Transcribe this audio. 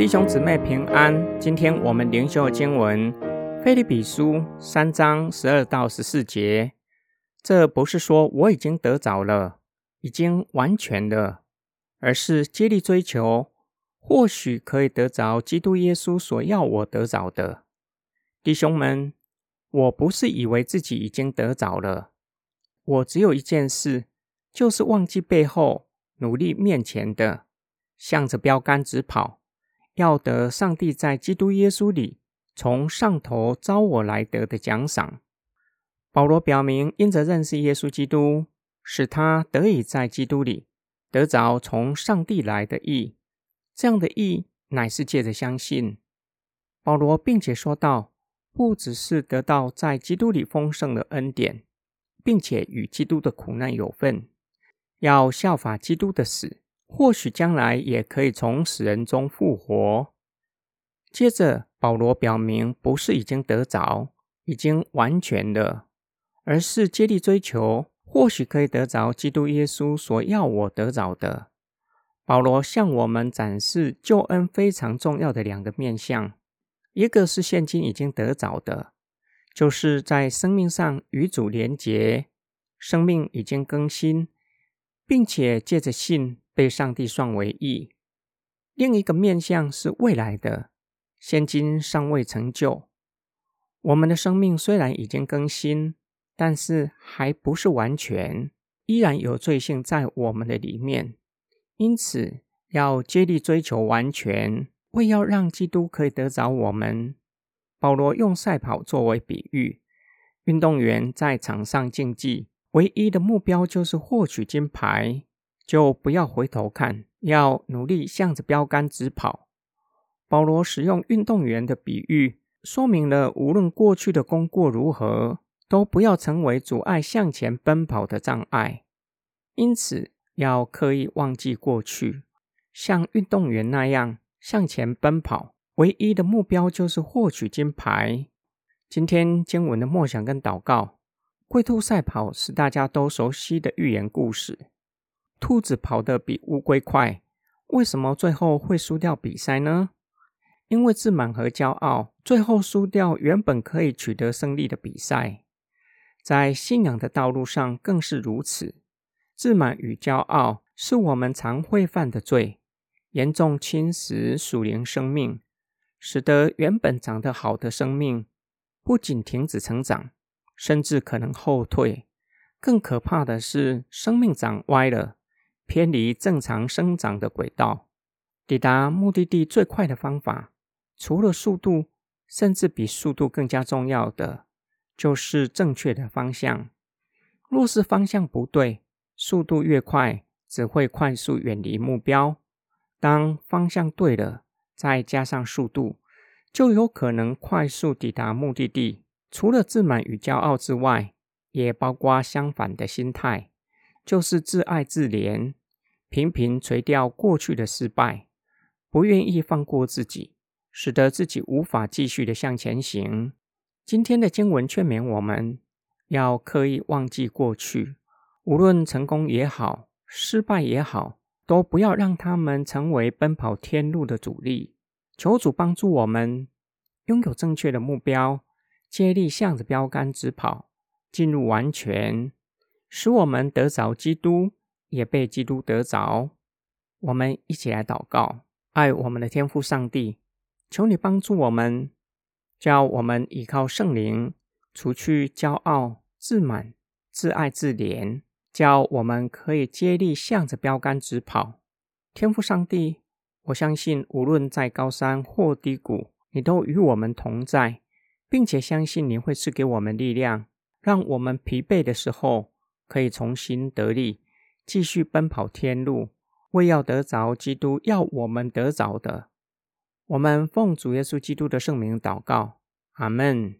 弟兄姊妹平安，今天我们灵修经文《腓立比书》三章十二到十四节。这不是说我已经得着了，已经完全了，而是竭力追求，或许可以得着基督耶稣所要我得着的。弟兄们，我不是以为自己已经得着了，我只有一件事，就是忘记背后，努力面前的，向着标杆直跑。要得上帝在基督耶稣里从上头招我来得的奖赏。保罗表明，因着认识耶稣基督，使他得以在基督里得着从上帝来的义。这样的义乃是借着相信。保罗并且说道，不只是得到在基督里丰盛的恩典，并且与基督的苦难有份，要效法基督的死。或许将来也可以从死人中复活。接着，保罗表明，不是已经得着，已经完全了，而是竭力追求，或许可以得着基督耶稣所要我得着的。保罗向我们展示救恩非常重要的两个面向：一个是现今已经得着的，就是在生命上与主连结，生命已经更新，并且借着信。被上帝算为义。另一个面向是未来的，现今尚未成就。我们的生命虽然已经更新，但是还不是完全，依然有罪性在我们的里面。因此，要竭力追求完全，为要让基督可以得着我们。保罗用赛跑作为比喻，运动员在场上竞技，唯一的目标就是获取金牌。就不要回头看，要努力向着标杆直跑。保罗使用运动员的比喻，说明了无论过去的功过如何，都不要成为阻碍向前奔跑的障碍。因此，要刻意忘记过去，像运动员那样向前奔跑。唯一的目标就是获取金牌。今天经文的默想跟祷告，龟兔赛跑是大家都熟悉的寓言故事。兔子跑得比乌龟快，为什么最后会输掉比赛呢？因为自满和骄傲，最后输掉原本可以取得胜利的比赛。在信仰的道路上更是如此。自满与骄傲是我们常会犯的罪，严重侵蚀属灵生命，使得原本长得好的生命不仅停止成长，甚至可能后退。更可怕的是，生命长歪了。偏离正常生长的轨道，抵达目的地最快的方法，除了速度，甚至比速度更加重要的，就是正确的方向。若是方向不对，速度越快，只会快速远离目标。当方向对了，再加上速度，就有可能快速抵达目的地。除了自满与骄傲之外，也包括相反的心态，就是自爱自怜。频频垂钓过去的失败，不愿意放过自己，使得自己无法继续的向前行。今天的经文劝勉我们，要刻意忘记过去，无论成功也好，失败也好，都不要让他们成为奔跑天路的阻力。求主帮助我们拥有正确的目标，接力向着标杆直跑，进入完全，使我们得着基督。也被基督得着，我们一起来祷告，爱我们的天父上帝，求你帮助我们，叫我们依靠圣灵，除去骄傲、自满、自爱自怜，叫我们可以接力向着标杆直跑。天父上帝，我相信无论在高山或低谷，你都与我们同在，并且相信你会赐给我们力量，让我们疲惫的时候可以重新得力。继续奔跑天路，为要得着基督要我们得着的。我们奉主耶稣基督的圣名祷告，阿门。